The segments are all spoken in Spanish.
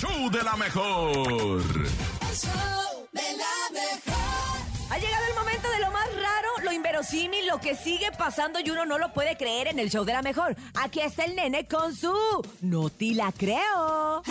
show de la mejor. Ha llegado el momento de lo más raro, lo inverosímil, lo que sigue pasando y uno no lo puede creer en el show de la mejor. Aquí está el nene con su No te la creo.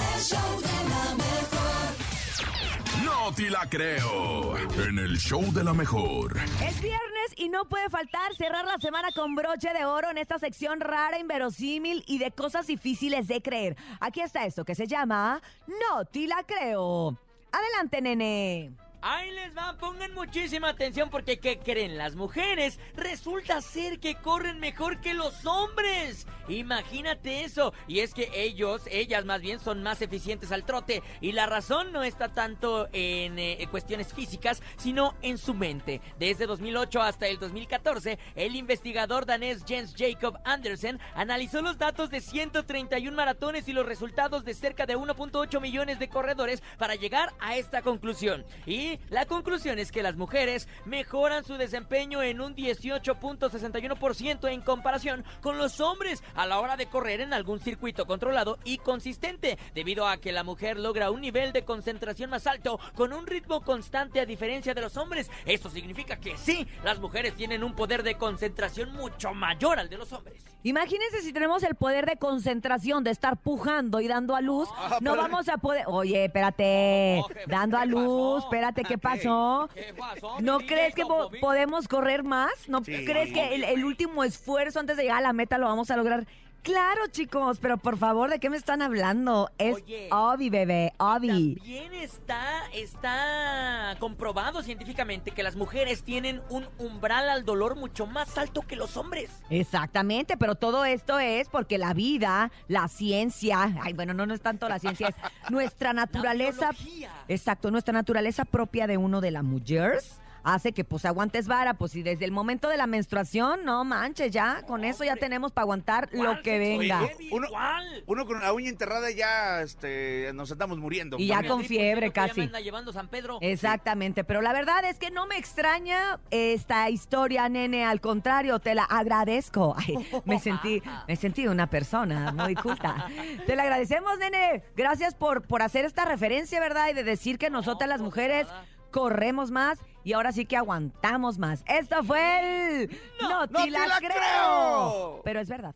No te la creo. En el show de la mejor. Es viernes y no puede faltar cerrar la semana con broche de oro en esta sección rara, inverosímil y de cosas difíciles de creer. Aquí está esto que se llama No te la creo. Adelante, nene. Ahí les va, pongan muchísima atención porque ¿qué creen? Las mujeres resulta ser que corren mejor que los hombres. Imagínate eso. Y es que ellos, ellas más bien, son más eficientes al trote. Y la razón no está tanto en eh, cuestiones físicas, sino en su mente. Desde 2008 hasta el 2014, el investigador danés Jens Jacob Andersen analizó los datos de 131 maratones y los resultados de cerca de 1.8 millones de corredores para llegar a esta conclusión. Y la conclusión es que las mujeres mejoran su desempeño en un 18.61% en comparación con los hombres a la hora de correr en algún circuito controlado y consistente, debido a que la mujer logra un nivel de concentración más alto con un ritmo constante a diferencia de los hombres. Esto significa que sí, las mujeres tienen un poder de concentración mucho mayor al de los hombres. Imagínense si tenemos el poder de concentración de estar pujando y dando a luz, Ah, no pero- vamos a poder. Oye, espérate, Oh, jefe, dando a ¿qué luz, pasó? espérate, ¿qué pasó? ¿Qué pasó, ¿No crees que po- podemos correr más? ¿No Sí. crees que el, el último esfuerzo antes de llegar a la meta lo vamos a lograr? Claro, chicos, pero por favor, ¿de qué me están hablando? Es Oye. Obi, bebé, Obi. También está, está comprobado científicamente que las mujeres tienen un umbral al dolor mucho más alto que los hombres. Exactamente, pero todo esto es porque la vida, la ciencia, ay, bueno, no, no es tanto la ciencia, es nuestra naturaleza. biología. exacto, nuestra naturaleza propia de uno de las mujeres hace que pues aguantes vara, pues si desde el momento de la menstruación, no manches, ya, con eso ya tenemos para aguantar lo ¿Cuál que venga. Uno- ¿Cuál? Uno con la uña enterrada ya este, nos estamos muriendo. Y ya con por fiebre que ya casi. me anda llevando San Pedro. Exactamente, pero la verdad es que no me extraña esta historia, nene, al contrario, te la agradezco. Ay, me sentí, me sentí una persona muy culta. Te la agradecemos, nene. Gracias por, por hacer esta referencia, ¿verdad? Y de decir que nosotras las pues mujeres nada. Corremos más y ahora sí que aguantamos más. Esto fue el... No te te la creo. Pero es verdad.